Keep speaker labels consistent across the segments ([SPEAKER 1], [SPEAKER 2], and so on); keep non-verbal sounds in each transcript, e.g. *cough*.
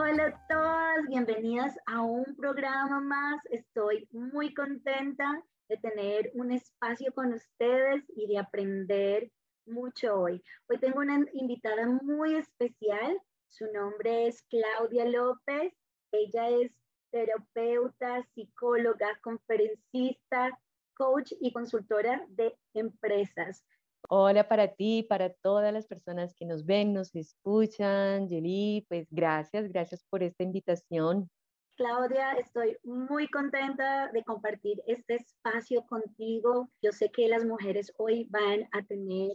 [SPEAKER 1] Hola a todas, bienvenidas a un programa más. Estoy muy contenta de tener un espacio con ustedes y de aprender mucho hoy. Hoy tengo una invitada muy especial. Su nombre es Claudia López. Ella es terapeuta, psicóloga, conferencista, coach y consultora de empresas.
[SPEAKER 2] Hola para ti, para todas las personas que nos ven, nos escuchan. Yeli, pues gracias, gracias por esta invitación.
[SPEAKER 1] Claudia, estoy muy contenta de compartir este espacio contigo. Yo sé que las mujeres hoy van a tener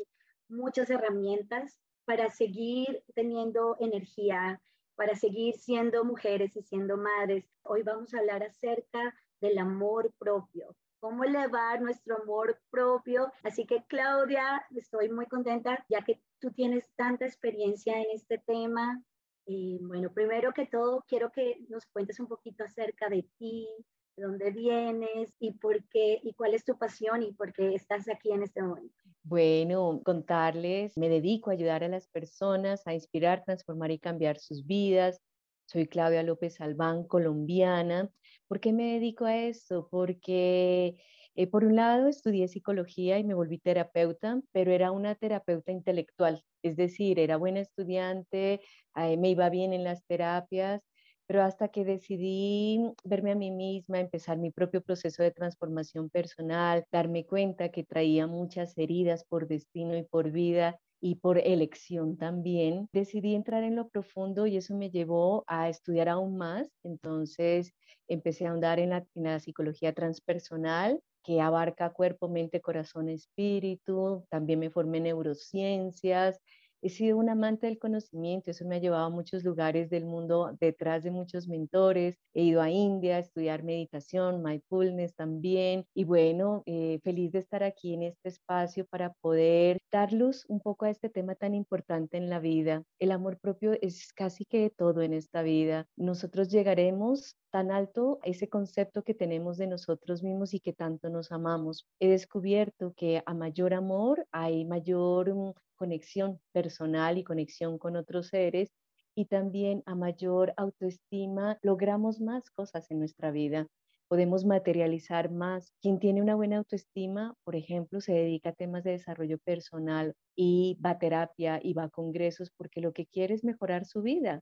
[SPEAKER 1] muchas herramientas para seguir teniendo energía, para seguir siendo mujeres y siendo madres. Hoy vamos a hablar acerca del amor propio cómo elevar nuestro amor propio. Así que Claudia, estoy muy contenta ya que tú tienes tanta experiencia en este tema. Y bueno, primero que todo, quiero que nos cuentes un poquito acerca de ti, de dónde vienes y por qué y cuál es tu pasión y por qué estás aquí en este momento.
[SPEAKER 2] Bueno, contarles, me dedico a ayudar a las personas a inspirar, transformar y cambiar sus vidas. Soy Claudia López Albán, colombiana, ¿Por qué me dedico a esto? Porque eh, por un lado estudié psicología y me volví terapeuta, pero era una terapeuta intelectual, es decir, era buena estudiante, me iba bien en las terapias, pero hasta que decidí verme a mí misma, empezar mi propio proceso de transformación personal, darme cuenta que traía muchas heridas por destino y por vida y por elección también, decidí entrar en lo profundo y eso me llevó a estudiar aún más. Entonces empecé a ahondar en la, en la psicología transpersonal que abarca cuerpo, mente, corazón, espíritu. También me formé en neurociencias he sido un amante del conocimiento, eso me ha llevado a muchos lugares del mundo detrás de muchos mentores. He ido a India a estudiar meditación, mindfulness también. Y bueno, eh, feliz de estar aquí en este espacio para poder dar luz un poco a este tema tan importante en la vida. El amor propio es casi que todo en esta vida. Nosotros llegaremos tan alto ese concepto que tenemos de nosotros mismos y que tanto nos amamos. He descubierto que a mayor amor hay mayor mm, conexión personal y conexión con otros seres y también a mayor autoestima logramos más cosas en nuestra vida. Podemos materializar más. Quien tiene una buena autoestima, por ejemplo, se dedica a temas de desarrollo personal y va a terapia y va a congresos porque lo que quiere es mejorar su vida.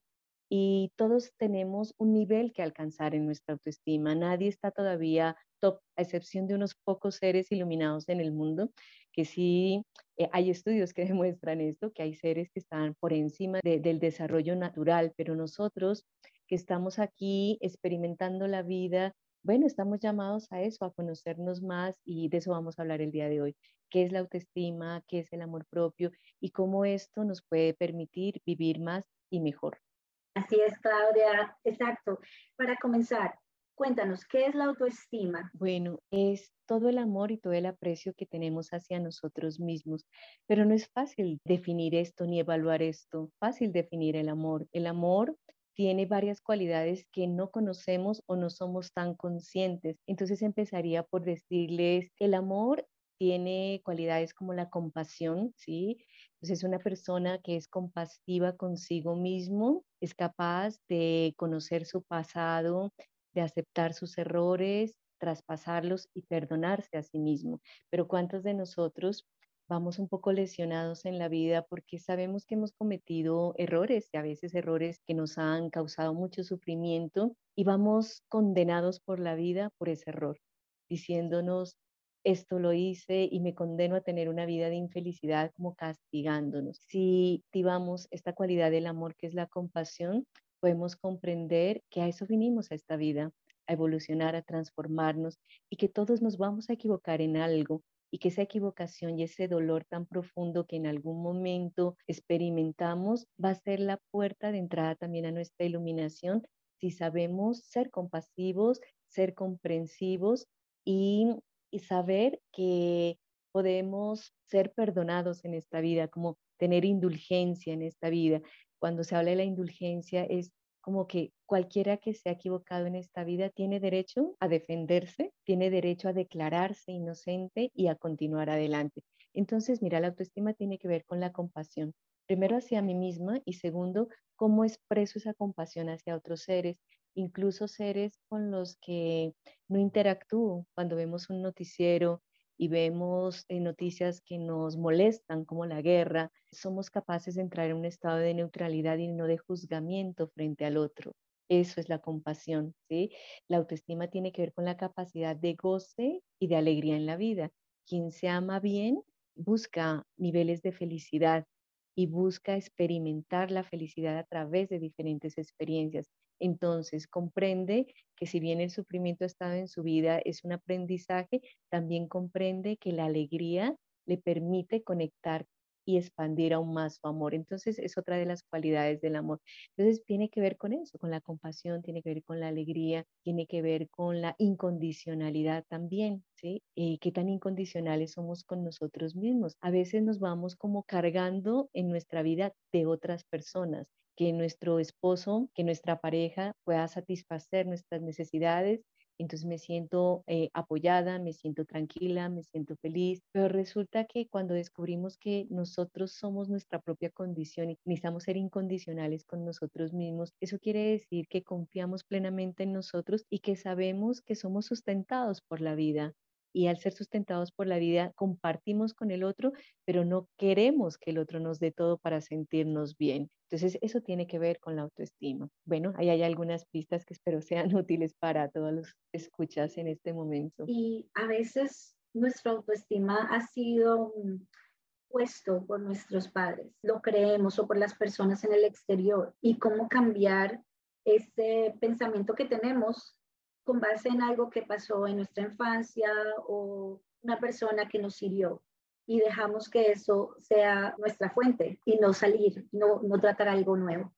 [SPEAKER 2] Y todos tenemos un nivel que alcanzar en nuestra autoestima. Nadie está todavía top, a excepción de unos pocos seres iluminados en el mundo, que sí eh, hay estudios que *laughs* demuestran esto, que hay seres que están por encima del desarrollo natural, pero nosotros que estamos aquí experimentando la vida, bueno, estamos llamados a eso, a conocernos más y de eso vamos a hablar el día de hoy. ¿Qué es la autoestima? ¿Qué es el amor propio? Y cómo esto nos puede permitir vivir más y mejor.
[SPEAKER 1] Así es, Claudia. Exacto. Para comenzar, Cuéntanos, ¿qué es la autoestima?
[SPEAKER 2] Bueno, es todo el amor y todo el aprecio que tenemos hacia nosotros mismos, pero no es fácil definir esto ni evaluar esto. Fácil definir el amor. El amor tiene varias cualidades que no conocemos o no somos tan conscientes. Entonces empezaría por decirles, el amor tiene cualidades como la compasión, ¿sí? Entonces es una persona que es compasiva consigo mismo, es capaz de conocer su pasado, de aceptar sus errores, traspasarlos y perdonarse a sí mismo. Pero ¿cuántos de nosotros vamos un poco lesionados en la vida porque sabemos que hemos cometido errores y a veces errores que nos han causado mucho sufrimiento y vamos condenados por la vida por ese error, diciéndonos, esto lo hice y me condeno a tener una vida de infelicidad como castigándonos. Si activamos esta cualidad del amor que es la compasión, podemos comprender que a eso vinimos a esta vida, a evolucionar, a transformarnos y que todos nos vamos a equivocar en algo y que esa equivocación y ese dolor tan profundo que en algún momento experimentamos va a ser la puerta de entrada también a nuestra iluminación si sabemos ser compasivos, ser comprensivos y, y saber que podemos ser perdonados en esta vida, como tener indulgencia en esta vida. Cuando se habla de la indulgencia es como que cualquiera que se ha equivocado en esta vida tiene derecho a defenderse, tiene derecho a declararse inocente y a continuar adelante. Entonces, mira, la autoestima tiene que ver con la compasión. Primero hacia mí misma y segundo, cómo expreso esa compasión hacia otros seres, incluso seres con los que no interactúo. Cuando vemos un noticiero y vemos eh, noticias que nos molestan, como la guerra, somos capaces de entrar en un estado de neutralidad y no de juzgamiento frente al otro. Eso es la compasión, ¿sí? La autoestima tiene que ver con la capacidad de goce y de alegría en la vida. Quien se ama bien busca niveles de felicidad y busca experimentar la felicidad a través de diferentes experiencias entonces comprende que si bien el sufrimiento ha estado en su vida, es un aprendizaje, también comprende que la alegría le permite conectar y expandir aún más su amor. Entonces es otra de las cualidades del amor. Entonces tiene que ver con eso, con la compasión, tiene que ver con la alegría, tiene que ver con la incondicionalidad también, ¿sí? Eh, ¿Qué tan incondicionales somos con nosotros mismos? A veces nos vamos como cargando en nuestra vida de otras personas que nuestro esposo, que nuestra pareja pueda satisfacer nuestras necesidades. Entonces me siento eh, apoyada, me siento tranquila, me siento feliz. Pero resulta que cuando descubrimos que nosotros somos nuestra propia condición y necesitamos ser incondicionales con nosotros mismos, eso quiere decir que confiamos plenamente en nosotros y que sabemos que somos sustentados por la vida, y al ser sustentados por la vida compartimos con el otro, pero no queremos que el otro nos dé todo para sentirnos bien. Entonces, eso tiene que ver con la autoestima. Bueno, ahí hay algunas pistas que espero sean *laughs* útiles para todos los escuchas en este momento.
[SPEAKER 1] Y a veces nuestra autoestima ha sido puesto por nuestros padres, lo creemos o por las personas en el exterior y cómo cambiar ese pensamiento que tenemos con base en algo que pasó en nuestra infancia o una persona que nos hirió y dejamos que eso sea nuestra fuente y no salir, no, no tratar algo nuevo.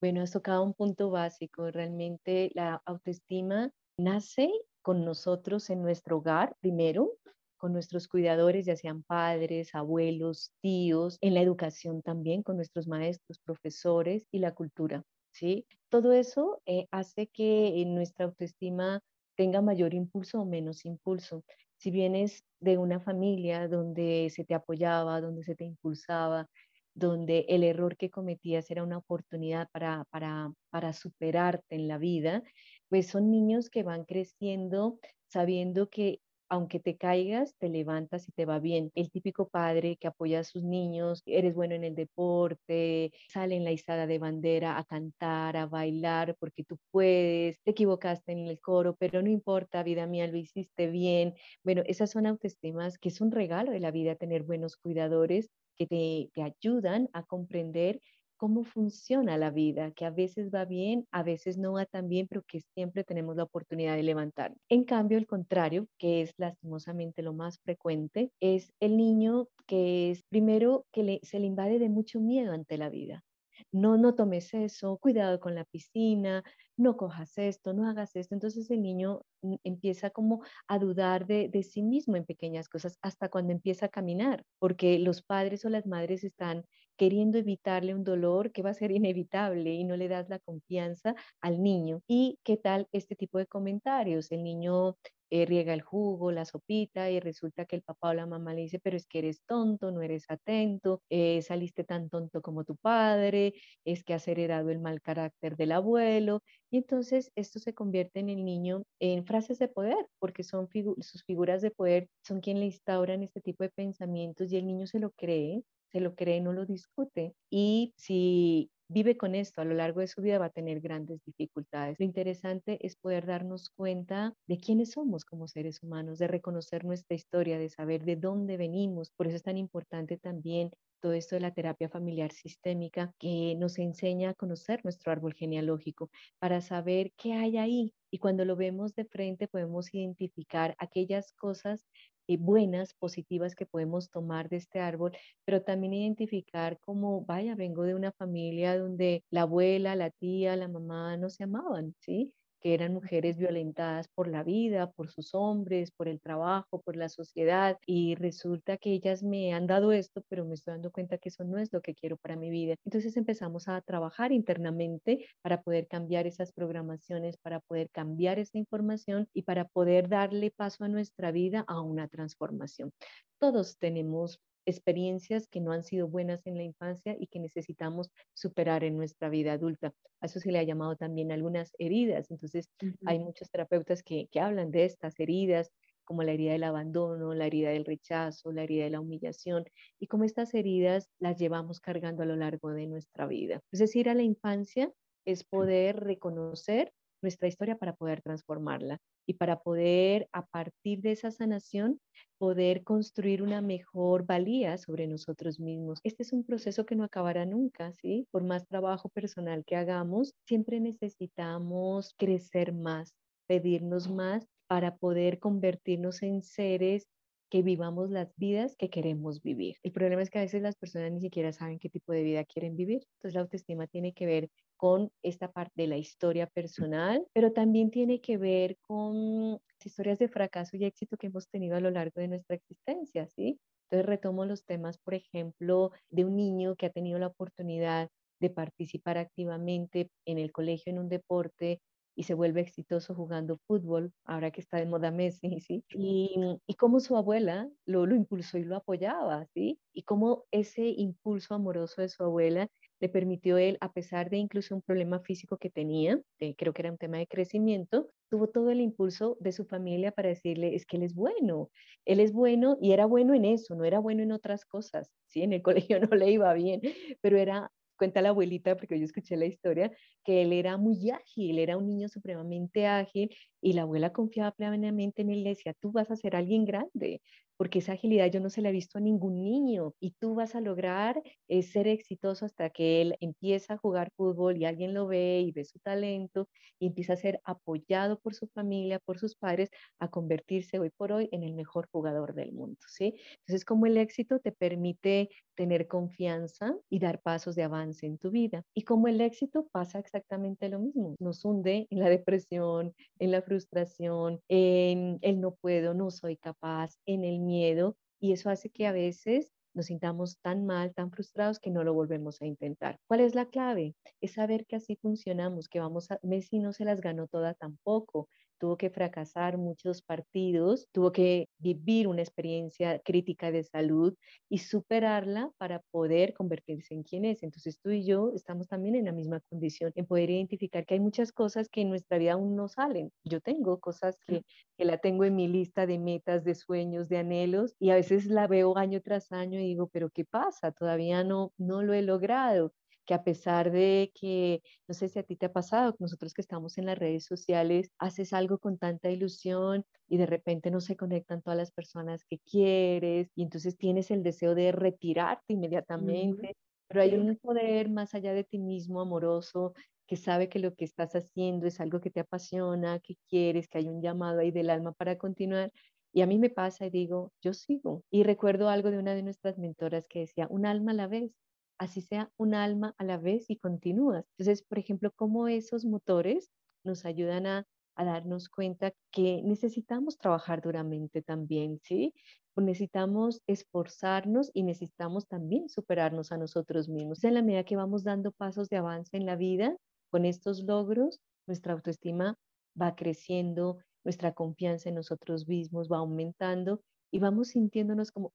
[SPEAKER 2] Bueno, has tocado un punto básico. Realmente la autoestima nace con nosotros en nuestro hogar primero, con nuestros cuidadores, ya sean padres, abuelos, tíos, en la educación también, con nuestros maestros, profesores y la cultura. ¿Sí? Todo eso eh, hace que nuestra autoestima tenga mayor impulso o menos impulso. Si vienes de una familia donde se te apoyaba, donde se te impulsaba, donde el error que cometías era una oportunidad para, para, para superarte en la vida, pues son niños que van creciendo sabiendo que aunque te caigas, te levantas y te va bien. El típico padre que apoya a sus niños, eres bueno en el deporte, sale en la izada de bandera a cantar, a bailar, porque tú puedes, te equivocaste en el coro, pero no importa, vida mía, lo hiciste bien. Bueno, esas son autoestimas que es un regalo de la vida tener buenos cuidadores que te, te ayudan a comprender cómo funciona la vida, que a veces va bien, a veces no va tan bien, pero que siempre tenemos la oportunidad de levantar. En cambio, el contrario, que es lastimosamente lo más frecuente, es el niño que es primero que se le invade de mucho miedo ante la vida no, no tomes eso, cuidado con la piscina, no cojas esto, no hagas esto. Entonces el niño mm, empieza como a dudar de, de, sí mismo en pequeñas cosas hasta cuando empieza a caminar, porque los padres o las madres están queriendo evitarle un dolor que va a ser *laughs* inevitable y no le das la confianza al niño. ¿Y qué tal este tipo de comentarios? El niño eh, riega el jugo, la sopita y resulta que el papá o la mamá le dice, pero es que eres tonto, no eres atento, eh, saliste tan tonto como tu padre, es que has heredado el mal carácter del abuelo. Y entonces esto se convierte en el niño en frases de poder, porque son sus figuras de poder, son quien le instauran este tipo de pensamientos y el niño se lo cree, se lo cree, no lo discute. Y si vive con esto a lo largo de su vida va a tener grandes dificultades. Lo interesante es poder darnos cuenta de quiénes somos como seres humanos, de reconocer nuestra historia, de saber de dónde venimos. Por eso es tan importante también todo esto de la terapia familiar sistémica que nos enseña a conocer nuestro árbol genealógico para saber qué hay ahí. Y cuando lo vemos de frente podemos identificar aquellas cosas eh, buenas, positivas que podemos tomar de este árbol, pero también identificar como, vaya, vengo de una familia donde la abuela, la tía, la mamá no se amaban, ¿sí? Que eran mujeres violentadas por la vida, por sus hombres, por el trabajo, por la sociedad, y resulta que ellas me han dado esto, pero me estoy dando cuenta que eso no es lo que quiero para mi vida. Entonces empezamos a trabajar internamente para poder cambiar esas programaciones, para poder cambiar esa información y para poder darle paso a nuestra vida a una transformación. Todos tenemos experiencias que no han sido buenas en la infancia y que necesitamos superar en nuestra vida adulta. A eso se le ha llamado también algunas heridas. Entonces, hay muchos terapeutas que, que hablan de estas heridas, como la herida del abandono, la herida del rechazo, la herida de la humillación, y como estas heridas las llevamos cargando a lo largo de nuestra vida. Es decir, a la infancia es poder reconocer nuestra historia para poder transformarla y para poder, a partir de esa sanación, poder construir una mejor valía sobre nosotros mismos. Este es un proceso que no acabará nunca, ¿sí? Por más trabajo personal que hagamos, siempre necesitamos crecer más, pedirnos más para poder convertirnos en seres que vivamos las vidas que queremos vivir. El problema es que a veces las personas ni siquiera saben qué tipo de vida quieren vivir. Entonces la autoestima tiene que ver con esta parte de la historia personal, pero también tiene que ver con historias de fracaso y éxito que hemos tenido a lo largo de nuestra existencia, ¿sí? Entonces retomo los temas, por ejemplo, de un niño que ha tenido la oportunidad de participar activamente en el colegio en un deporte y se vuelve exitoso jugando fútbol, ahora que está de moda Messi, ¿sí? Y, y cómo su abuela lo, lo impulsó y lo apoyaba, ¿sí? Y cómo ese impulso amoroso de su abuela le permitió él, a pesar de incluso un problema físico que tenía, creo que era un tema de crecimiento, tuvo todo el impulso de su familia para decirle, es que él es bueno, él es bueno y era bueno en eso, no era bueno en otras cosas, ¿sí? En el *laughs* colegio no le iba bien, pero era cuenta la abuelita, porque yo escuché la historia, que él era muy ágil, era un niño supremamente ágil y la abuela confiaba plenamente en él, le decía, tú vas a ser alguien grande, porque esa agilidad yo no se la he visto a ningún niño y tú vas a lograr eh, ser exitoso hasta que él empieza a jugar fútbol y alguien lo ve y ve su talento y empieza a ser apoyado por su familia, por sus padres, a convertirse hoy por hoy en el mejor jugador del mundo, ¿sí? Entonces, como el éxito te permite tener confianza y dar pasos de avance en tu vida. Y como el éxito pasa exactamente lo mismo, nos hunde en la depresión, en la frustración, en el no puedo, no soy capaz, en el miedo, y eso hace que a veces nos sintamos tan mal, tan frustrados que no lo volvemos a intentar. ¿Cuál es la clave? Es saber que así funcionamos, que vamos a, Messi no se las ganó toda tampoco, tuvo que fracasar muchos partidos, tuvo que vivir una experiencia crítica de salud y superarla para poder convertirse en quien es. Entonces tú y yo estamos también en la misma condición, en poder identificar que hay muchas cosas que en nuestra vida aún no salen. Yo tengo cosas que, que la tengo en mi lista de metas, de sueños, de anhelos y a veces la veo año tras año y digo, pero ¿qué pasa? Todavía no, no lo he logrado que a pesar de que, no sé si a ti te ha pasado, nosotros que estamos en las redes sociales, haces algo con tanta ilusión y de repente no se conectan todas las personas que quieres y entonces tienes el deseo de retirarte inmediatamente, pero hay un poder más allá de ti mismo, amoroso, que sabe que lo que estás haciendo es algo que te apasiona, que quieres, que hay un llamado ahí del alma para continuar. Y a mí me pasa y digo, yo sigo. Y recuerdo algo de una de nuestras mentoras que decía, un alma a la vez así sea un alma a la vez y continúas. Entonces, por ejemplo, cómo esos motores nos ayudan a, darnos cuenta que necesitamos trabajar duramente también, ¿sí? necesitamos esforzarnos y necesitamos también superarnos a nosotros mismos. En la medida que vamos dando pasos de avance en la vida, con estos logros, nuestra autoestima va creciendo, nuestra confianza en nosotros mismos va aumentando y vamos sintiéndonos como,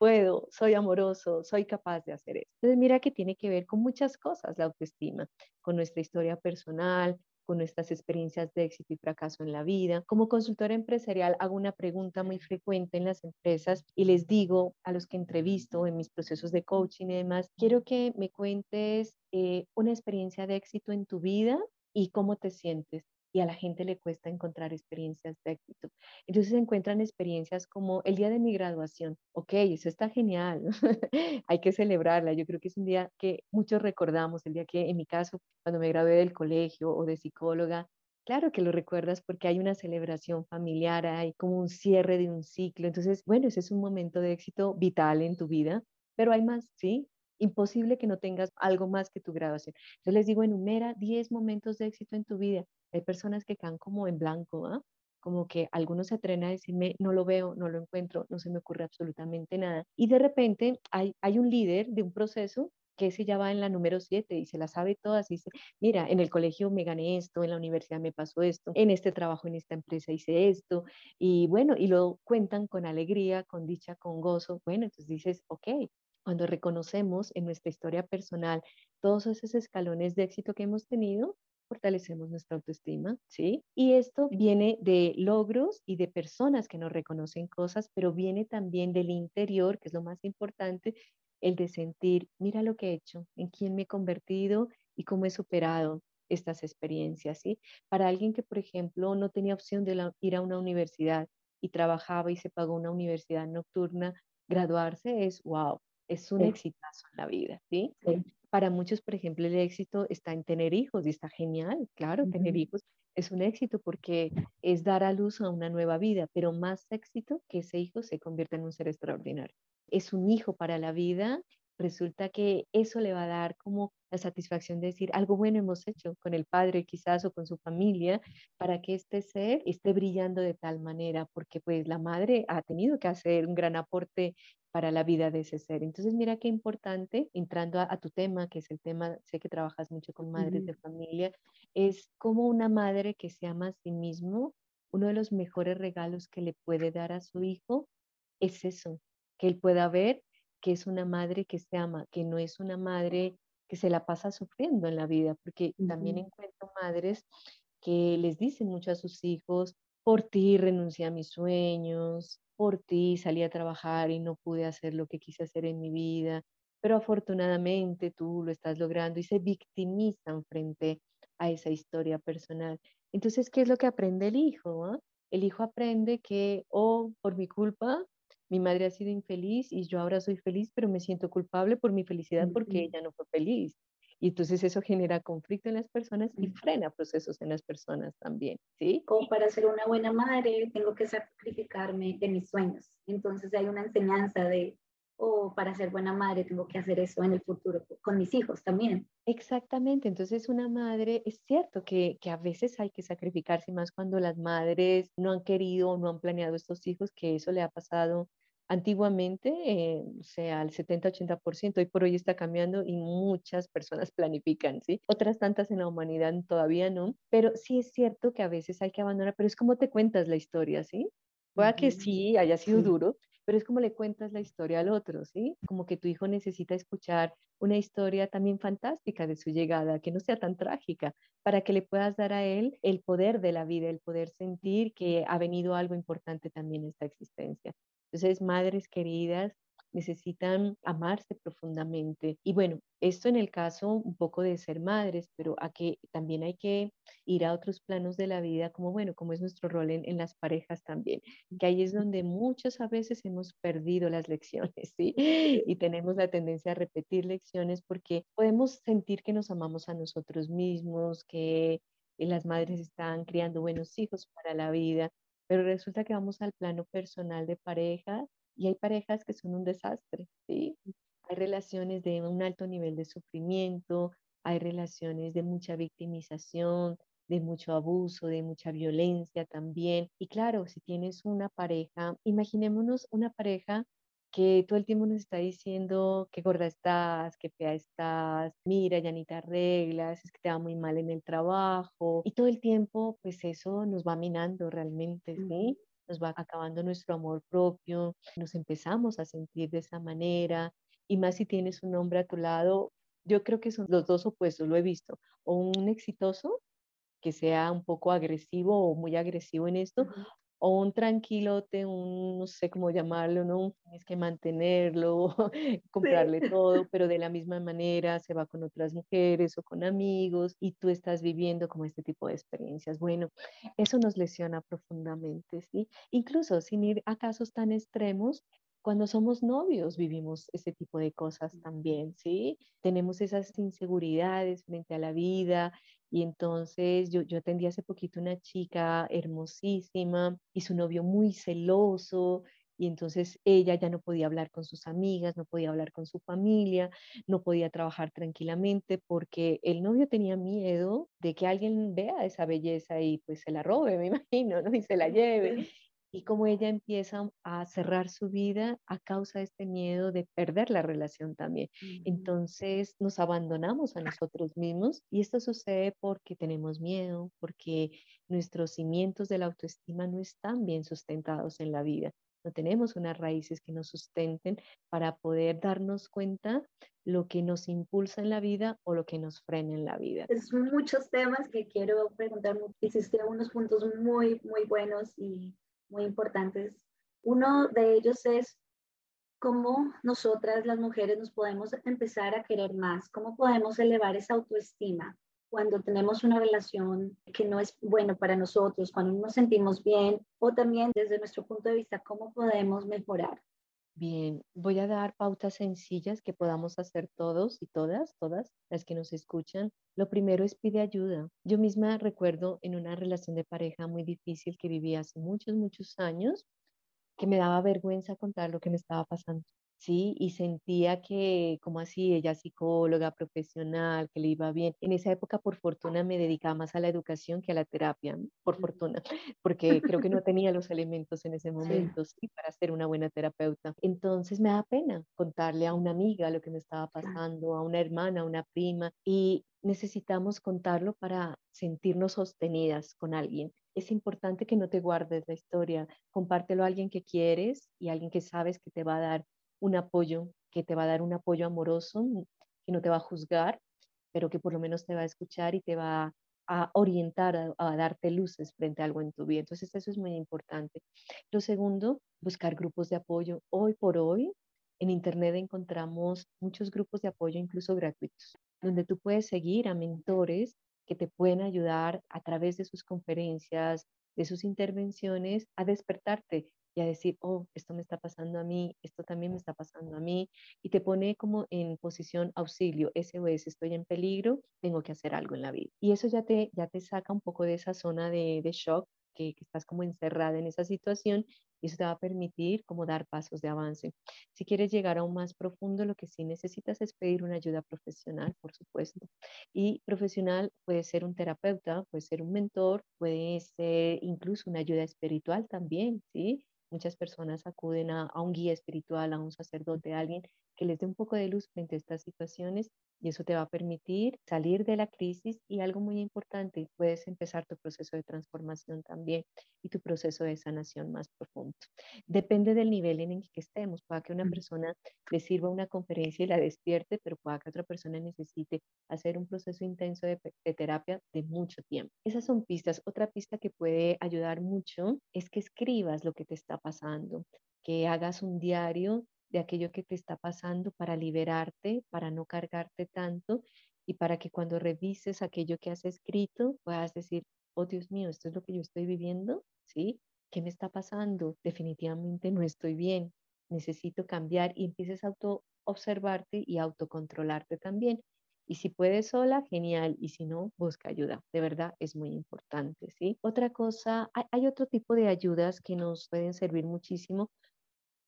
[SPEAKER 2] puedo, soy amoroso, soy capaz de hacer eso. Entonces, mira que tiene que ver con muchas cosas la autoestima, con nuestra historia personal, con nuestras experiencias de éxito y fracaso en la vida. Como consultora empresarial hago una pregunta muy frecuente en las empresas y les digo a los que entrevisto en mis procesos de coaching y demás, quiero que me cuentes eh, una experiencia de éxito en tu vida y cómo te sientes y a la gente le cuesta encontrar experiencias de éxito. Entonces encuentran experiencias como el día de mi graduación. Ok, eso está genial, *laughs* hay que celebrarla. Yo creo que es un día que muchos recordamos, el día que en mi caso, cuando me gradué del colegio o de psicóloga, Claro que lo recuerdas porque hay una celebración familiar, hay como un cierre de un ciclo. Entonces, bueno, ese es un momento de éxito vital en tu vida, pero hay más, ¿sí? Imposible que no tengas algo más que tu graduación. Yo les digo, enumera 10 momentos de éxito en tu vida. Hay personas que quedan como en blanco, ¿ah? como que algunos se atreven a decirme, no lo veo, no lo encuentro, no se me ocurre absolutamente nada. Y de repente hay, hay un líder de un proceso que ese ya va en la número 7 y se la sabe todas y dice, mira, en el colegio me gané esto, en la universidad me pasó esto, en este trabajo, en esta empresa hice esto, y bueno, y lo cuentan con alegría, con dicha, con gozo. Bueno, entonces dices, ok, cuando reconocemos en nuestra historia personal todos esos escalones de éxito que hemos tenido, fortalecemos nuestra autoestima, ¿sí? Y esto viene de logros y de personas que nos reconocen cosas, pero viene también del interior, que es lo más importante, el de sentir, mira lo que he hecho, en quién me he convertido y cómo he superado estas experiencias, ¿sí? Para alguien que, por ejemplo, no tenía opción de ir a una universidad y trabajaba y se pagó una universidad nocturna, graduarse es, wow, es un exitazo en la vida, ¿sí? sí para muchos, por ejemplo, el éxito está en tener hijos y está genial, claro, tener hijos es un éxito porque es dar a luz a una nueva vida, pero más éxito que ese hijo se convierta en un ser extraordinario. Es un hijo para la vida resulta que eso le va a dar como la satisfacción de decir algo bueno hemos hecho con el padre quizás o con su familia para que este ser esté brillando de tal manera, porque pues la madre ha tenido que hacer un gran aporte para la vida de ese ser. Entonces, mira qué importante, entrando a, tu tema, que es el tema, sé que trabajas mucho con madres de familia, es como una madre que se ama a sí mismo, uno de los mejores regalos que le puede dar a su hijo es eso, que él pueda ver que es una madre que se ama, que no es una madre que se la pasa sufriendo en la vida, porque también encuentro madres que les dicen mucho a sus hijos, por ti renuncié a mis sueños, por ti salí a trabajar y no pude hacer lo que quise hacer en mi vida, pero afortunadamente tú lo estás logrando y se victimizan frente a esa historia personal. Entonces, ¿qué es lo que aprende el hijo? Ah? El hijo aprende que, oh, por mi culpa, mi madre ha sido infeliz y yo ahora soy feliz, pero me siento culpable por mi felicidad porque ella no fue feliz. Y entonces eso genera conflicto en las personas y frena procesos en las personas también, ¿sí?
[SPEAKER 1] Como para ser una buena madre tengo que sacrificarme de mis sueños. Entonces hay una enseñanza de, o oh, para ser buena madre tengo que hacer eso en el futuro con mis hijos también.
[SPEAKER 2] Exactamente, entonces una madre, es cierto que, que, a veces hay que sacrificarse más cuando las madres no han querido o no han planeado estos hijos, que eso le ha pasado Antiguamente, eh, o sea, el 70-80%, hoy por hoy está cambiando y muchas personas *laughs* planifican, ¿sí? Otras tantas en la humanidad todavía no, pero sí es cierto que a veces hay que abandonar, pero es como te cuentas la historia, ¿sí? Puede que sí haya sido duro, pero es como le cuentas la historia al otro, ¿sí? Como que tu hijo necesita escuchar una historia también fantástica de su llegada, que no sea tan trágica, para que le puedas dar a él el poder de la vida, el poder sentir que ha venido algo importante también en esta existencia. Entonces, madres queridas, necesitan amarse profundamente. Y bueno, esto en el caso un poco de ser madres, pero a que también hay que ir a otros planos de la vida, como bueno, como es nuestro rol en, las parejas también, que ahí es donde muchas a veces hemos perdido las lecciones, ¿sí? *laughs* Y tenemos la tendencia a repetir lecciones porque podemos sentir que nos amamos a nosotros mismos, que las madres están criando buenos hijos para la vida, pero resulta que vamos al plano personal de pareja y hay parejas que son un desastre, ¿sí? Hay relaciones de un alto nivel de sufrimiento, hay relaciones de mucha victimización, de mucho abuso, de mucha violencia también. Y claro, si tienes una pareja, imaginémonos una pareja que todo el tiempo nos está diciendo qué gorda estás, qué fea estás, mira, ya ni te arreglas, es que te va muy mal en el trabajo. Y todo el tiempo, pues eso nos va minando realmente, ¿sí? Nos va acabando nuestro amor propio, nos empezamos a sentir de esa manera. Y más si tienes un hombre a tu lado, yo creo que son los dos opuestos, lo he visto. O un exitoso que sea un poco agresivo o muy agresivo en esto, o un tranquilote, un, no sé cómo llamarlo, ¿no? Tienes que mantenerlo, *laughs* comprarle todo, pero de la misma manera se va con otras mujeres o con amigos y tú estás viviendo como este tipo de experiencias. Bueno, eso nos lesiona profundamente, ¿sí? Incluso sin ir a casos tan extremos, cuando somos novios vivimos ese tipo de cosas también, ¿sí? Tenemos esas inseguridades frente a la vida y entonces yo, yo atendí hace poquito una chica hermosísima y su novio muy celoso y entonces ella ya no podía hablar con sus amigas, no podía hablar con su familia, no podía trabajar tranquilamente porque el novio tenía miedo de que alguien vea esa belleza y pues se la robe, *laughs* me imagino, ¿no? Y se la lleve y cómo ella empieza a cerrar su vida a causa de este miedo de perder la relación también. Entonces nos abandonamos a nosotros mismos y esto sucede porque tenemos miedo, porque nuestros cimientos de la autoestima no están bien sustentados en la vida. No tenemos unas raíces que nos sustenten para poder darnos cuenta lo que nos impulsa en la vida o lo que nos frena en la vida.
[SPEAKER 1] Es muchos temas que quiero preguntar. Hiciste unos puntos muy, muy buenos y muy importantes. Uno de ellos es cómo nosotras las mujeres nos podemos empezar a querer más, cómo podemos elevar esa autoestima cuando tenemos una relación que no es bueno para nosotros, cuando no nos sentimos bien o también desde nuestro punto de vista, cómo podemos mejorar.
[SPEAKER 2] Bien, voy a dar pautas sencillas que podamos hacer todos y todas, todas las que nos escuchan. Lo primero es pide ayuda. Yo misma recuerdo en una relación de pareja muy difícil que viví hace muchos, muchos años, que me daba vergüenza contar lo que me estaba pasando. ¿Sí? Y sentía que, como así, ella psicóloga profesional, que le iba bien. En esa época, por fortuna, me dedicaba más a la educación que a la terapia, por fortuna, *laughs* porque creo que no tenía los elementos en ese momento, sí. para ser una buena terapeuta. Entonces me da pena contarle a una amiga lo que me estaba pasando, a una hermana, a una prima, y necesitamos contarlo para sentirnos sostenidas con alguien. Es importante que no te guardes la historia, compártelo a alguien que quieres y a alguien que sabes que te va a dar un apoyo, que te va a dar un apoyo amoroso, que no te va a juzgar, pero que por lo menos te va a escuchar y te va a orientar, a, darte luces frente a algo en tu vida. Entonces eso es muy importante. Lo segundo, buscar grupos de apoyo. Hoy por hoy, en Internet encontramos muchos grupos de apoyo, incluso gratuitos, donde tú puedes seguir a mentores que te pueden ayudar a través de sus conferencias, de sus intervenciones, a despertarte y a decir, oh, esto me está pasando a mí, esto también me está pasando a mí, y te pone como en posición auxilio, SOS, estoy en peligro, tengo que hacer algo en la vida. Y eso ya te, ya te saca un poco de esa zona de, de shock, que, que, estás como encerrada en esa situación y eso te va a permitir como dar pasos de avance. Si quieres llegar aún más profundo, lo que sí necesitas es pedir una ayuda profesional, por supuesto. Y profesional puede ser un terapeuta, puede ser un mentor, puede ser incluso una ayuda espiritual también, ¿sí? Muchas personas acuden a, un guía espiritual, a un sacerdote, a alguien que les dé un poco de luz frente a estas situaciones y eso te va a permitir salir de la crisis y algo muy importante, puedes empezar tu proceso de transformación también y tu proceso de sanación más profundo. Depende del nivel en el que estemos, pueda que una persona le sirva una conferencia y la despierte, pero pueda que otra persona necesite hacer un proceso intenso de, de terapia de mucho tiempo. Esas son pistas. Otra pista que puede ayudar mucho es que escribas lo que te está pasando, que hagas un diario de aquello que te está pasando para liberarte, para no cargarte tanto y para que cuando revises aquello que has escrito puedas decir, oh Dios mío, esto es lo que yo estoy viviendo, ¿sí? ¿Qué me está pasando? Definitivamente no estoy bien, necesito cambiar y empieces a auto observarte y autocontrolarte también. Y si puedes sola, genial. Y si no, busca ayuda. De verdad es muy importante, ¿sí? Otra cosa, hay, hay otro tipo de ayudas que nos pueden servir muchísimo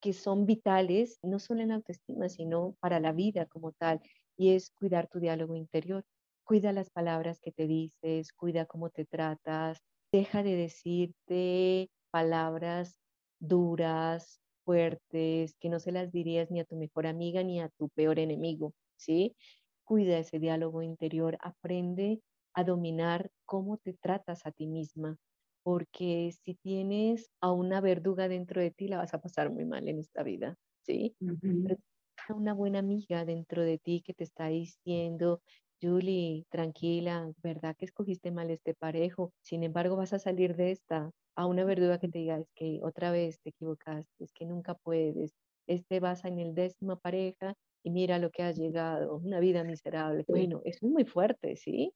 [SPEAKER 2] que son vitales, no solo en autoestima, sino para la vida como tal, y es cuidar tu diálogo interior. Cuida las palabras que te dices, cuida cómo te tratas, deja de decirte palabras duras, fuertes, que no se las dirías ni a tu mejor amiga ni a tu peor enemigo, ¿sí? Cuida ese diálogo interior, aprende a dominar cómo te tratas a ti misma, porque si tienes a una verduga dentro de ti, la vas a pasar muy mal en esta vida, ¿sí? una buena amiga dentro de ti que te está diciendo, Julie, tranquila, ¿verdad que escogiste mal este parejo? Sin embargo, vas a salir de esta a una verduga que te diga, es que otra vez te equivocaste, es que nunca puedes, este vas en el décimo pareja y mira lo que has llegado, una vida miserable. Bueno, eso es muy fuerte, ¿sí?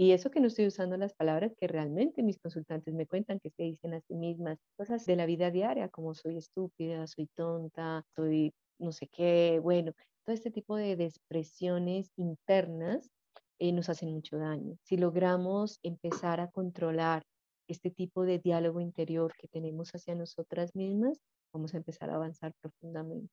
[SPEAKER 2] Y eso que no estoy usando las palabras que realmente mis consultantes me cuentan que se dicen a sí mismas, cosas de la vida diaria, como soy estúpida, soy tonta, soy no sé qué, bueno, todo este tipo de, expresiones internas eh, nos hacen mucho daño. Si logramos empezar a controlar este tipo de diálogo interior que tenemos hacia nosotras mismas, vamos a empezar a avanzar profundamente.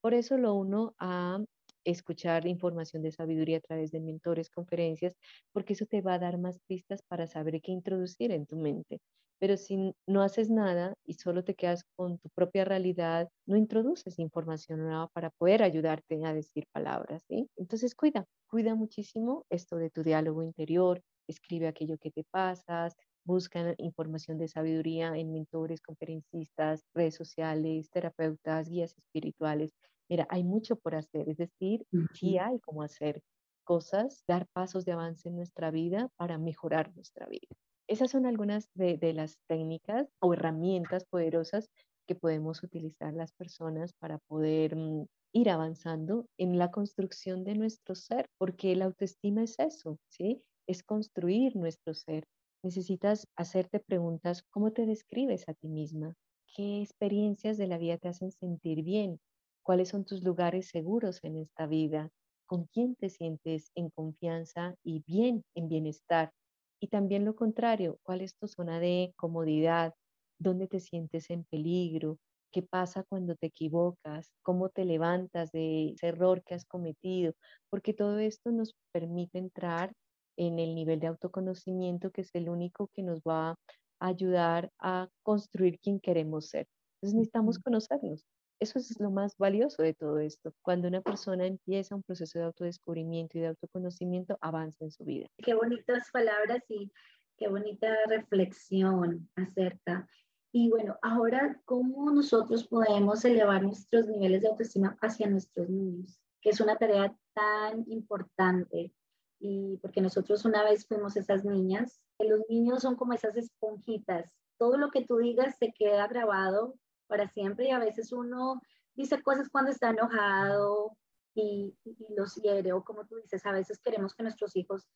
[SPEAKER 2] Por eso lo uno a escuchar información de sabiduría a través de mentores, conferencias, porque eso te va a dar más pistas para saber qué introducir en tu mente. Pero si no haces nada y solo te quedas con tu propia realidad, no introduces información nueva para poder ayudarte a decir palabras. Entonces cuida, cuida muchísimo esto de tu diálogo interior, escribe aquello que te pasas, busca información de sabiduría en mentores, conferencistas, redes sociales, terapeutas, guías espirituales Mira, hay mucho por hacer, es decir, sí hay como hacer cosas, dar pasos de avance en nuestra vida para mejorar nuestra vida. Esas son algunas de, las técnicas o herramientas poderosas que podemos utilizar las personas para poder mm, ir avanzando en la construcción de nuestro ser, porque la autoestima es eso, ¿sí? Es construir nuestro ser. Necesitas hacerte preguntas, ¿cómo te describes a ti misma? ¿Qué experiencias de la vida te hacen sentir bien? Cuáles son tus lugares seguros en esta vida, con quién te sientes en confianza y bien, en bienestar. Y también lo contrario, cuál es tu zona de comodidad, dónde te sientes en peligro, qué pasa cuando te equivocas, cómo te levantas de ese error que has cometido, porque todo esto nos permite entrar en el nivel de autoconocimiento que es el único que nos va a ayudar a construir quien queremos ser. Entonces necesitamos conocernos, eso es lo más valioso de todo esto. Cuando una persona empieza un proceso de autodescubrimiento y de autoconocimiento, avanza en su vida.
[SPEAKER 1] Qué bonitas palabras y qué bonita reflexión acerca. Y bueno, ahora, ¿cómo nosotros podemos elevar nuestros niveles de autoestima hacia nuestros niños? Que es una tarea tan importante. Y porque nosotros una vez fuimos esas niñas, los niños son como esas esponjitas. Todo lo que tú digas se queda grabado para siempre y a veces uno dice cosas cuando está enojado y, los hiere o como tú dices, a veces queremos que nuestros hijos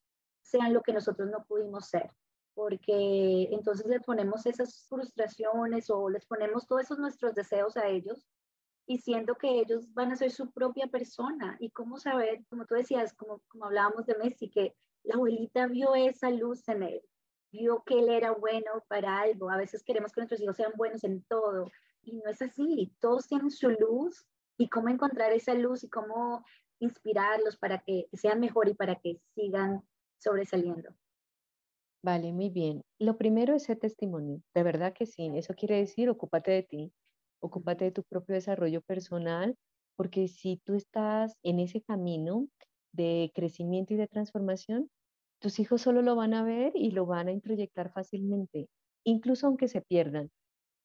[SPEAKER 1] sean lo que nosotros no pudimos ser, porque entonces les ponemos esas frustraciones o les ponemos todos esos nuestros deseos a ellos y siendo que ellos van a ser su propia persona. Y cómo saber, como tú decías, como, como hablábamos de Messi, que la abuelita vio esa luz en él, vio que él era bueno para algo. A veces queremos que nuestros hijos sean buenos en todo, y no es así, todos tienen su luz y cómo encontrar esa luz y cómo inspirarlos para que sean mejor y para que sigan sobresaliendo.
[SPEAKER 2] Vale, muy bien. Lo primero es ser testimonio, de verdad que sí. Eso quiere decir, ocúpate de ti, ocúpate de tu propio desarrollo personal, porque si tú estás en ese camino de crecimiento y de transformación, tus hijos solo lo van a ver y lo van a introyectar fácilmente, incluso aunque se pierdan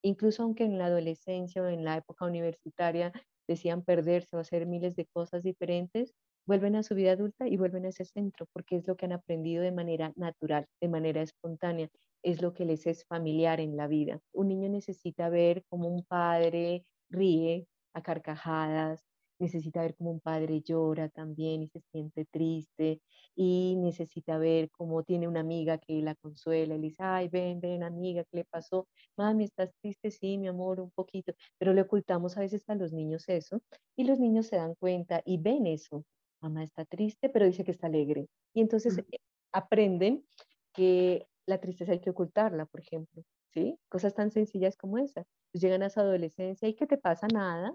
[SPEAKER 2] incluso aunque en la adolescencia o en la época universitaria decían perderse o hacer miles de cosas diferentes, vuelven a su vida adulta y vuelven a ese centro porque es lo que han aprendido de manera natural, de manera espontánea, es lo que les es familiar en la vida. Un niño necesita ver cómo un padre ríe a carcajadas, necesita ver cómo un padre llora también y se siente triste y necesita ver cómo tiene una amiga que la consuela y le dice, ay, ven, ven, amiga, ¿qué le pasó? Mami, ¿estás triste? Sí, mi amor, un poquito, pero le ocultamos a veces a los niños eso y los niños se dan cuenta y ven eso. Mamá está triste, pero dice que está alegre. Y entonces eh, aprenden que la tristeza hay que ocultarla, por ejemplo, ¿sí? Cosas tan sencillas como esa. Pues llegan a su adolescencia y ¿qué te pasa? Nada,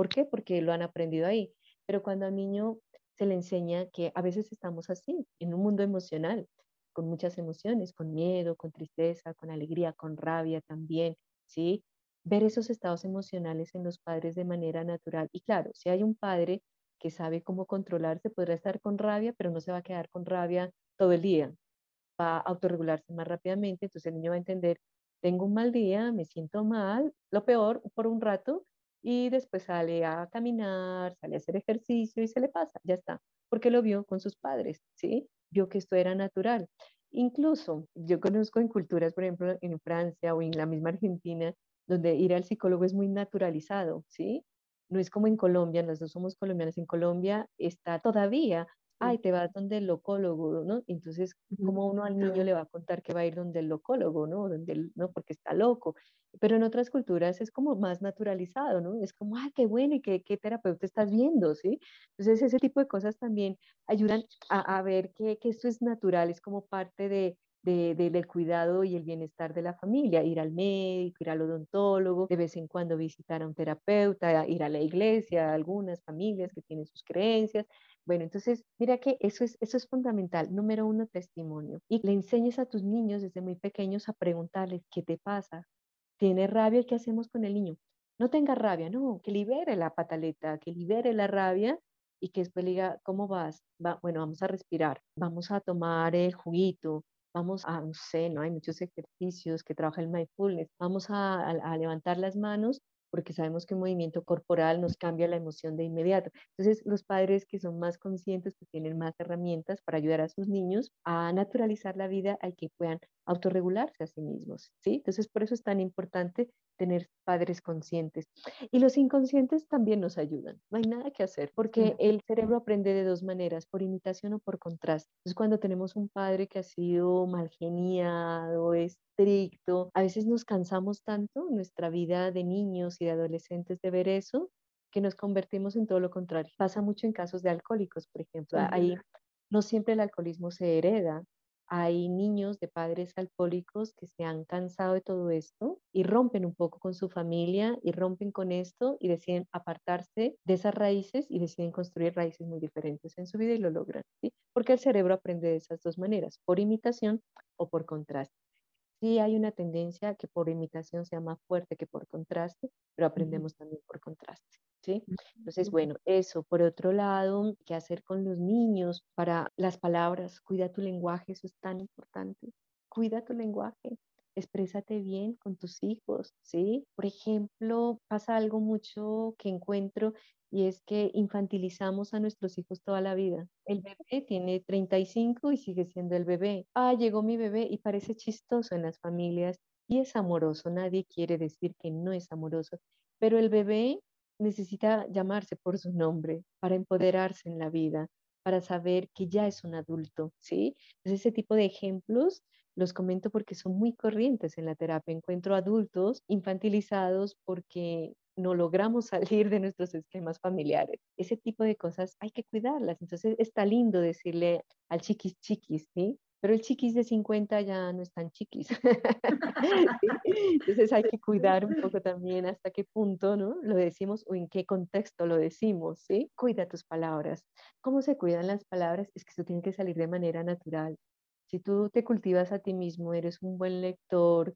[SPEAKER 2] ¿Por qué? Porque lo han aprendido ahí. Pero cuando al niño se le enseña que a veces estamos así, en un mundo emocional, con muchas emociones, con miedo, con tristeza, con alegría, con rabia también, ¿sí? Ver esos estados emocionales en los padres de manera natural. Y claro, si hay un padre que sabe cómo controlarse, podrá estar con rabia, pero no se va a quedar con rabia todo el día. Va a autorregularse más rápidamente, entonces el niño va a entender, tengo un mal día, me siento mal, lo peor por un rato, y después sale a caminar, sale a hacer ejercicio y se le pasa, ya está, porque lo vio con sus padres, ¿sí? Vio que esto era natural. Incluso yo conozco en culturas, por ejemplo, en Francia o en la misma Argentina, donde ir al psicólogo es muy naturalizado, ¿sí? No es como en Colombia, dos somos colombianas, en Colombia está todavía ay, te vas donde el locólogo, ¿no? Entonces, ¿cómo uno al niño le va a contar que va a ir donde el locólogo, ¿no? Donde ¿no? Porque está loco. Pero en otras culturas es como más naturalizado, ¿no? Es como, ay, qué bueno y qué, qué terapeuta estás viendo, ¿sí? Entonces, ese tipo de cosas también ayudan a, a ver que, que, esto es natural, es como parte de, de, del cuidado y el bienestar de la familia, ir al médico, ir al odontólogo, de vez en cuando visitar a un terapeuta, ir a la iglesia, algunas familias que tienen sus creencias. Bueno, entonces, mira que eso es, eso es fundamental. Número uno, testimonio. Y le enseñes a tus niños desde muy pequeños a preguntarles, ¿qué te pasa? ¿Tiene rabia? ¿Qué hacemos con el niño? No tenga rabia, no, que libere la pataleta, que libere la rabia y que después le diga, ¿cómo vas? Va, bueno, vamos a respirar, vamos a tomar el juguito, vamos a, no sé, ¿no? Hay muchos ejercicios que trabaja el mindfulness, vamos a, a, levantar las manos porque sabemos que un movimiento corporal nos cambia la emoción de inmediato. Entonces, los padres que son más conscientes, pues tienen más herramientas para ayudar a sus niños a naturalizar la vida, a que puedan autorregularse a sí mismos, ¿sí? Entonces, por eso es tan importante tener padres conscientes. Y los inconscientes también nos ayudan. No hay nada que hacer porque el cerebro aprende de dos maneras, por imitación o por contraste. Entonces, cuando tenemos un padre que ha sido mal geniado, estricto, a veces nos cansamos tanto en nuestra vida de niños y de adolescentes de ver eso que nos convertimos en todo lo contrario. Pasa mucho en casos de alcohólicos, por ejemplo. Ahí no siempre el alcoholismo se hereda, hay niños de padres alcohólicos que se han cansado de todo esto y rompen un poco con su familia y rompen con esto y deciden apartarse de esas raíces y deciden construir raíces muy diferentes en su vida y lo logran. Porque el cerebro aprende de esas dos maneras, por imitación o por contraste. Sí hay una tendencia que por imitación sea más fuerte que por contraste, pero aprendemos también por contraste. ¿sí? Entonces, bueno, eso. Por otro lado, ¿qué hacer con los niños para las palabras? Cuida tu lenguaje, eso es tan importante. Cuida tu lenguaje, exprésate bien con tus hijos, ¿sí? Por ejemplo, pasa algo mucho que encuentro y es que infantilizamos a nuestros hijos toda la vida. El bebé tiene 35 y sigue siendo el bebé. Ah, llegó mi bebé y parece chistoso en las familias y es amoroso. Nadie quiere decir que no es amoroso, pero el bebé necesita llamarse por su nombre para empoderarse en la vida, para saber que ya es un adulto, ¿sí? Entonces, ese tipo de ejemplos los comento porque son muy corrientes en la terapia. Encuentro adultos infantilizados porque no logramos salir de nuestros esquemas familiares. Ese tipo de cosas hay que cuidarlas. Entonces, está lindo decirle al chiquis chiquis, ¿sí? pero el chiquis de 50 ya no es tan chiquis. *laughs* Entonces hay que cuidar un poco también hasta qué punto ¿no? lo decimos o en qué contexto lo decimos. ¿sí? Cuida tus palabras. ¿Cómo se cuidan las palabras? Es que eso tiene que salir de manera natural. Si tú te cultivas a ti mismo, eres un buen lector,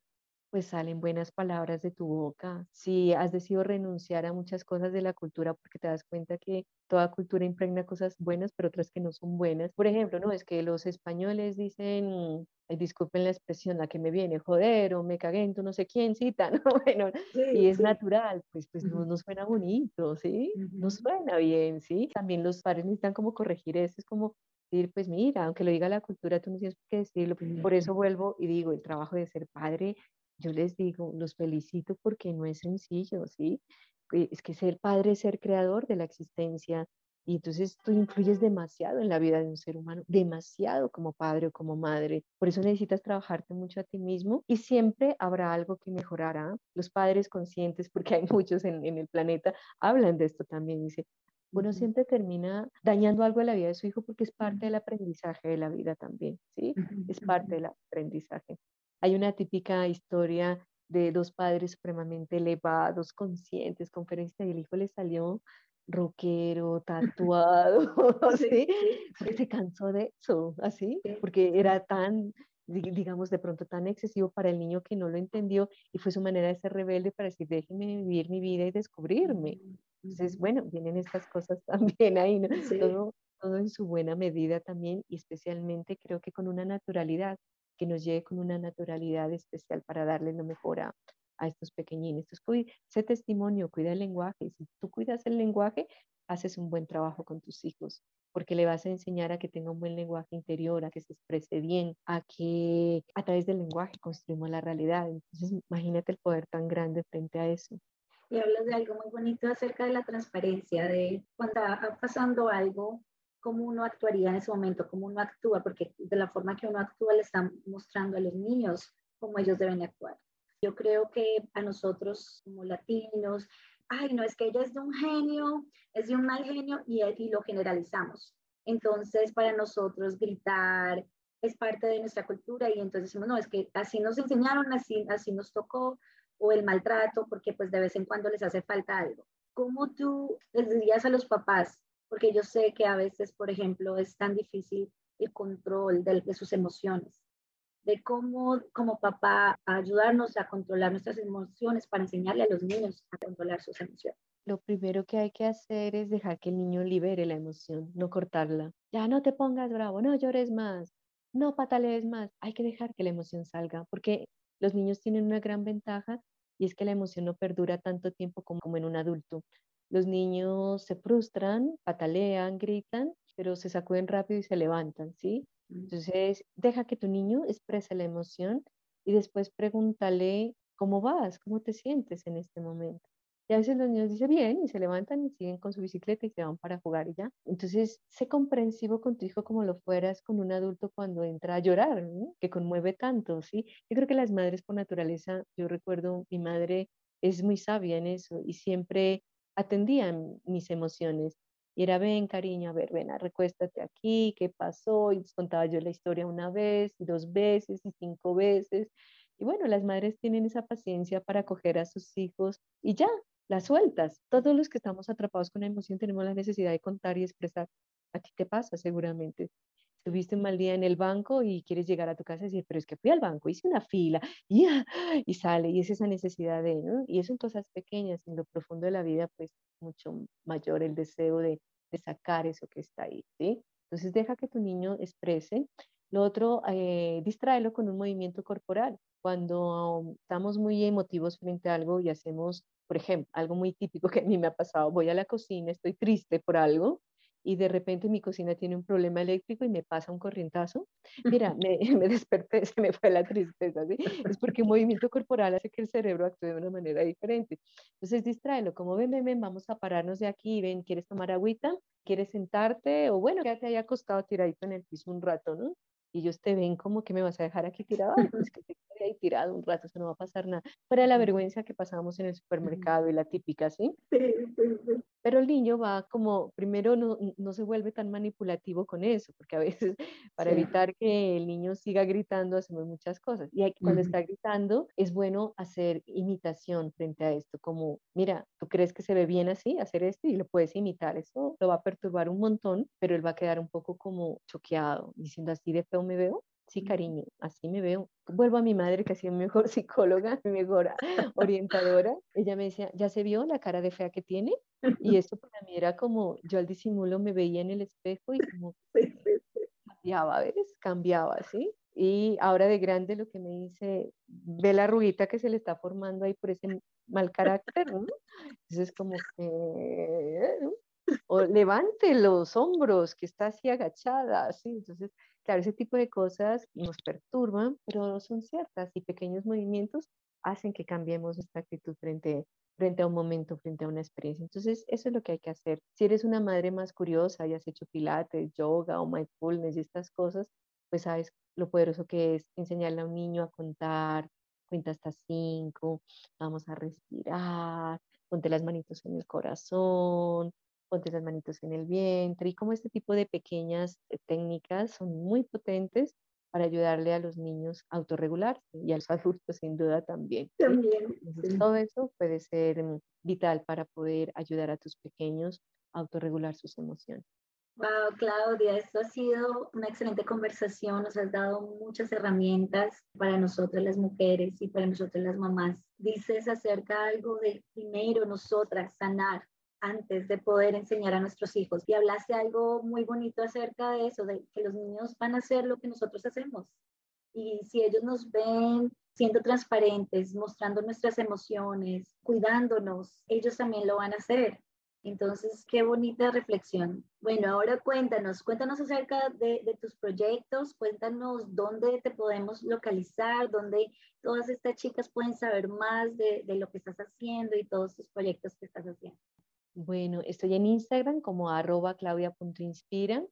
[SPEAKER 2] pues salen buenas palabras de tu boca. Si has decidido renunciar a muchas cosas de la cultura porque te das cuenta que toda cultura impregna cosas buenas, pero otras que no son buenas. Por ejemplo, no es que los españoles dicen, disculpen la expresión, la que me viene, joder, o me cagué en no sé quién cita, *laughs* ¿no? Bueno, y es natural, pues, pues no, no, suena bonito, ¿sí? No suena bien, ¿sí? También los padres necesitan como corregir eso, es como decir, pues mira, aunque lo diga la cultura, tú no tienes que decirlo. Por eso vuelvo y digo, el trabajo de ser padre yo les digo, los felicito porque no es sencillo, ¿sí? Eh, es que ser padre es ser creador de la existencia y entonces tú influyes demasiado en la vida de un ser humano, demasiado como padre o como madre. Por eso necesitas trabajarte mucho a ti mismo y siempre habrá algo que mejorará. Los padres conscientes, porque hay muchos en, en el planeta, hablan de esto también. Dice, uno siempre termina dañando algo en la vida de su hijo porque es parte del aprendizaje de la vida también, ¿sí? Es parte del aprendizaje. Hay una típica historia de dos padres supremamente elevados, conscientes, conferencia, y el hijo le salió rockero, *laughs* tatuado, *laughs* ¿sí? Porque se cansó de eso, así, porque era tan, digamos, de pronto tan excesivo para el niño que no lo entendió y fue su manera de ser rebelde para decir, déjeme vivir mi vida y descubrirme. Entonces, bueno, vienen estas cosas *laughs* también ahí, ¿no? Todo, todo en su buena medida también y especialmente creo que con una naturalidad que nos llegue con una naturalidad especial para darle lo mejor a, estos pequeñines. Entonces, ese testimonio, cuida el lenguaje. Si tú cuidas el lenguaje, haces un buen trabajo con tus hijos, porque le vas a enseñar a que tenga un buen lenguaje interior, a que se exprese bien, a que a través del lenguaje construimos la realidad. Entonces, imagínate el poder tan grande frente a eso.
[SPEAKER 1] Y hablas de algo muy bonito acerca de la transparencia, de cuando está pasando algo, cómo uno actuaría en ese momento, cómo uno actúa, porque de la forma que uno actúa le están mostrando a los niños cómo ellos deben actuar. Yo creo que a nosotros como latinos, ay, no, es que ella es de un genio, es de un mal genio y, y lo generalizamos. Entonces, para nosotros gritar, es parte de nuestra cultura y entonces decimos, no, es que así nos enseñaron, así, así nos tocó, o el maltrato, porque pues de vez en cuando les hace falta algo. ¿Cómo tú les dirías a los papás? Porque yo sé que a veces, por ejemplo, es tan difícil el control de, sus emociones, de cómo como papá ayudarnos a controlar nuestras emociones para enseñarle a los niños a controlar sus emociones
[SPEAKER 2] lo primero que hay que hacer es dejar que el niño libere la emoción, no cortarla. Ya no te pongas bravo, no llores más, no patalees más. Hay que dejar que la emoción salga, porque los niños tienen una gran ventaja y es que la emoción no perdura tanto tiempo como, en un adulto. Los niños se frustran, patalean, gritan, pero se sacuden rápido y se levantan, ¿sí? Mm. Entonces, deja que tu niño exprese la emoción y después pregúntale cómo vas, cómo te sientes en este momento. Y a veces los niños dicen bien y se levantan y siguen con su bicicleta y se van para jugar y ya. Entonces, sé comprensivo con tu hijo como lo fueras con un adulto cuando entra a llorar, que conmueve tanto, ¿sí? Yo creo que las madres por naturaleza, yo recuerdo, mi madre es muy sabia en eso y siempre atendían mis emociones. Y era, ven, cariño, a ver, ven, recuéstate aquí, ¿qué pasó? Y les contaba yo la historia una vez, y dos veces, y cinco veces. Y bueno, las madres tienen esa paciencia para acoger a sus hijos y ya, las sueltas. Todos los que estamos atrapados con la emoción tenemos la necesidad de contar y expresar. A ti te pasa seguramente. Tuviste un mal día en el banco y quieres llegar a tu casa y decir, pero es que fui al banco, hice una fila *laughs* y, y sale, y es esa necesidad de, ¿no? Y eso en cosas pequeñas, en lo profundo de la vida, pues mucho mayor el deseo de, de sacar eso que está ahí, ¿sí? Entonces deja que tu niño exprese. Lo otro, eh, distráelo con un movimiento corporal. Cuando estamos muy emotivos frente a algo y hacemos por ejemplo, algo muy típico que a mí me ha pasado, voy a la cocina, estoy triste por algo y de repente mi cocina tiene un problema eléctrico y me pasa un corrientazo. Mira, *laughs* me, *laughs* me desperté, se me fue la tristeza, ¿sí? Es porque un movimiento corporal hace que el cerebro actúe de una manera diferente. Entonces, distráelo, como ven, ven, ven, vamos a pararnos de aquí, ven, ¿quieres tomar agüita? ¿Quieres sentarte? O bueno, quédate ahí acostado tiradito en el piso un rato, ¿no? Y ellos te ven como que me vas a dejar aquí tirado, pues que te *laughs* ahí tirado un rato, eso no va a pasar nada. Fuera la vergüenza que pasamos en el supermercado y la típica, ¿sí? Pero el niño va como, primero no, no se vuelve tan manipulativo con eso, porque a veces *laughs* para evitar que el niño siga gritando hacemos muchas cosas. Y cuando está gritando es bueno hacer imitación frente a esto, como, mira, ¿tú crees que se ve bien así, hacer esto? Y lo puedes imitar, eso lo va a perturbar un montón, pero él va a quedar un poco como choqueado, diciendo así de feo me veo. Sí, cariño, así me veo. Vuelvo a mi madre, que ha sido mi mejor *laughs* psicóloga, mi mejor orientadora. Ella me decía, ¿ya se vio la cara de fea que tiene? Y *laughs* esto para mí era como, yo al disimulo me veía en el espejo y como *laughs* cambiaba, ¿ves? Cambiaba, ¿sí? Y ahora de grande lo que me dice, ve la ruguita que se le está formando ahí por ese mal carácter, ¿no? Entonces como que, o levante los hombros, que está así agachada, ¿sí? Entonces Claro, ese tipo de cosas nos perturban, pero son ciertas y pequeños movimientos hacen que cambiemos nuestra actitud frente, frente a un momento, frente a una experiencia. Entonces, eso es lo que hay que hacer. Si eres una madre más curiosa y has hecho pilates, yoga o mindfulness y estas cosas, pues sabes lo poderoso que es enseñarle a un niño a contar, cuenta hasta cinco, vamos a respirar, ponte las manitos en el corazón, ponte las manitos en el vientre y como este tipo de pequeñas eh, técnicas son muy potentes para ayudarle a los niños a autorregularse y a los *laughs* adultos sin duda también.
[SPEAKER 1] También.
[SPEAKER 2] Todo eso puede ser mm, vital para poder ayudar a tus pequeños a autorregular sus emociones.
[SPEAKER 1] Wow, Claudia, esto ha sido una excelente conversación. Nos has dado muchas herramientas para nosotras las mujeres y para nosotras las mamás. Dices acerca algo de primero nosotras sanar, antes de poder enseñar a nuestros hijos. Y hablaste algo muy bonito acerca de eso, de que los niños van a hacer lo que nosotros hacemos. Y si ellos nos ven siendo transparentes, mostrando nuestras emociones, cuidándonos, ellos también lo van a hacer. Entonces, qué bonita reflexión. Bueno, ahora cuéntanos, cuéntanos acerca de, tus proyectos, cuéntanos dónde te podemos localizar, dónde todas estas chicas pueden saber más de, de lo que estás haciendo y todos tus proyectos que estás haciendo.
[SPEAKER 2] Bueno, estoy en Instagram como arroba claudia.inspira.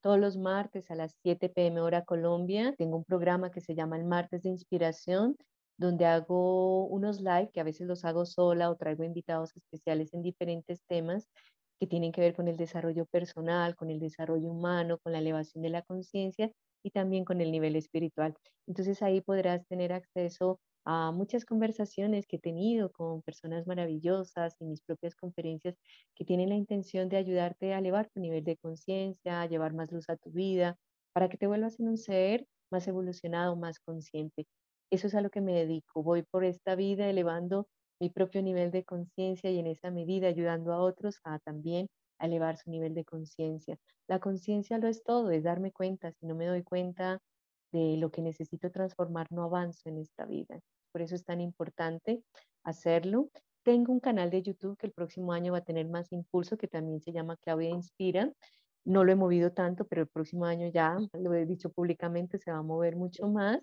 [SPEAKER 2] Todos los martes a las 7 pm hora Colombia tengo un programa que se llama el Martes de Inspiración, donde hago unos live que a veces los hago sola o traigo invitados especiales en diferentes temas que tienen que ver con el desarrollo personal, con el desarrollo humano, con la elevación de la conciencia y también con el nivel espiritual. Entonces ahí podrás tener acceso a muchas conversaciones que he tenido con personas maravillosas y mis propias conferencias que tienen la intención de ayudarte a elevar tu nivel de conciencia, a llevar más luz a tu vida, para que te vuelvas en un ser más evolucionado, más consciente. Eso es a lo que me dedico. Voy por esta vida elevando mi propio nivel de conciencia y en esa medida ayudando a otros a también elevar su nivel de conciencia. La conciencia lo es todo, es darme cuenta. Si no me doy cuenta de lo que necesito transformar, no avanzo en esta vida. Por eso es tan importante hacerlo. Tengo un canal de YouTube que el próximo año va a tener más impulso, que también se llama Claudia Inspira. No lo he movido tanto, pero el próximo año ya, lo he dicho públicamente, se va a mover mucho más.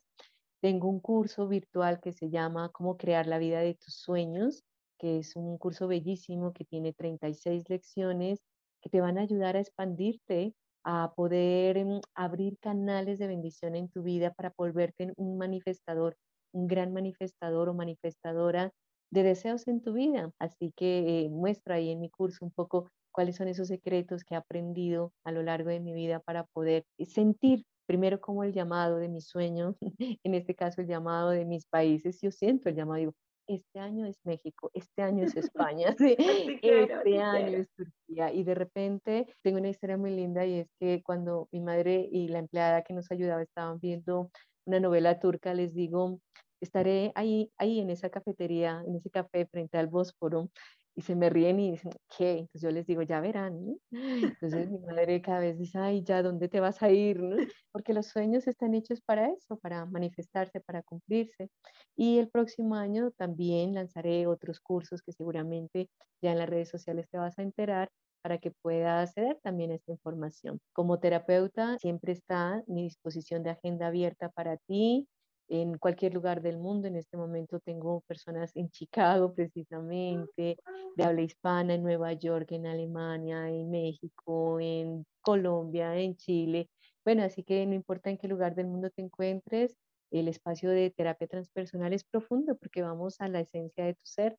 [SPEAKER 2] Tengo un curso virtual que se llama Cómo crear la vida de tus sueños, que es un curso bellísimo que tiene 36 lecciones que te van a ayudar a expandirte, a poder mm, abrir canales de bendición en tu vida para volverte un manifestador un gran manifestador o manifestadora de deseos en tu vida. Así que eh, muestro ahí en mi curso un poco cuáles son esos secretos que he aprendido a lo largo de mi vida para poder sentir primero como el llamado de mis sueños, *laughs* en este caso el llamado de mis países. Yo siento el llamado, este año es México, este año es *laughs* España, *laughs* este año es Turquía. Y de repente tengo una historia muy linda y es que cuando mi madre y la empleada que nos ayudaba estaban viendo una novela turca, les digo, estaré ahí, ahí en esa cafetería, en ese café frente al Bósforo y se me ríen y dicen, ¿qué? Entonces yo les digo, ya verán. Entonces mi madre cada vez dice, ay, ya, ¿dónde te vas a ir? *laughs* Porque los sueños están hechos para eso, para manifestarse, para cumplirse. Y el próximo año también lanzaré otros cursos que seguramente ya en las redes sociales te vas a enterar para que puedas acceder también a esta información. Como terapeuta, siempre está mi disposición de agenda abierta para ti, en cualquier lugar del mundo. En este momento tengo personas en Chicago precisamente, de habla hispana, en Nueva York, en Alemania, en México, en Colombia, en Chile. Bueno, así que no importa en qué lugar del mundo te encuentres, el espacio de terapia transpersonal es profundo porque vamos a la esencia de tu ser.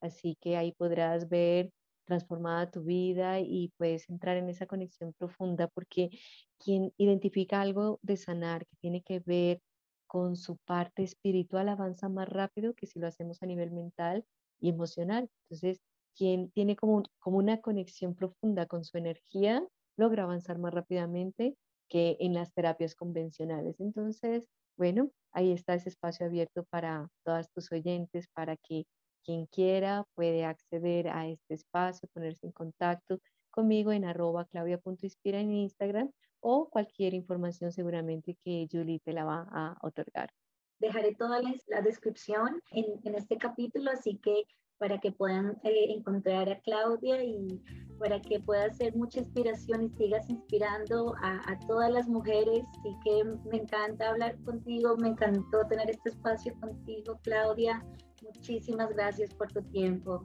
[SPEAKER 2] Así que ahí podrás ver transformada tu vida y puedes entrar en esa conexión profunda porque quien identifica algo de sanar que tiene que ver con su parte espiritual avanza más rápido que si lo hacemos a nivel mental y emocional. Entonces, quien tiene como, como una conexión profunda con su energía, logra avanzar más rápidamente que en las terapias convencionales. Entonces, bueno, ahí está ese espacio abierto para todas tus oyentes, para que quien quiera puede acceder a este espacio, ponerse en contacto conmigo en arroba claudia.inspira en Instagram o cualquier información seguramente que Julie te la va a otorgar.
[SPEAKER 1] Dejaré toda la, descripción en, este capítulo, así que para que puedan eh, encontrar a Claudia y para que pueda ser mucha inspiración y sigas inspirando a, a, todas las mujeres. Así que me encanta hablar contigo, me encantó tener este espacio contigo, Claudia. Muchísimas gracias por tu tiempo.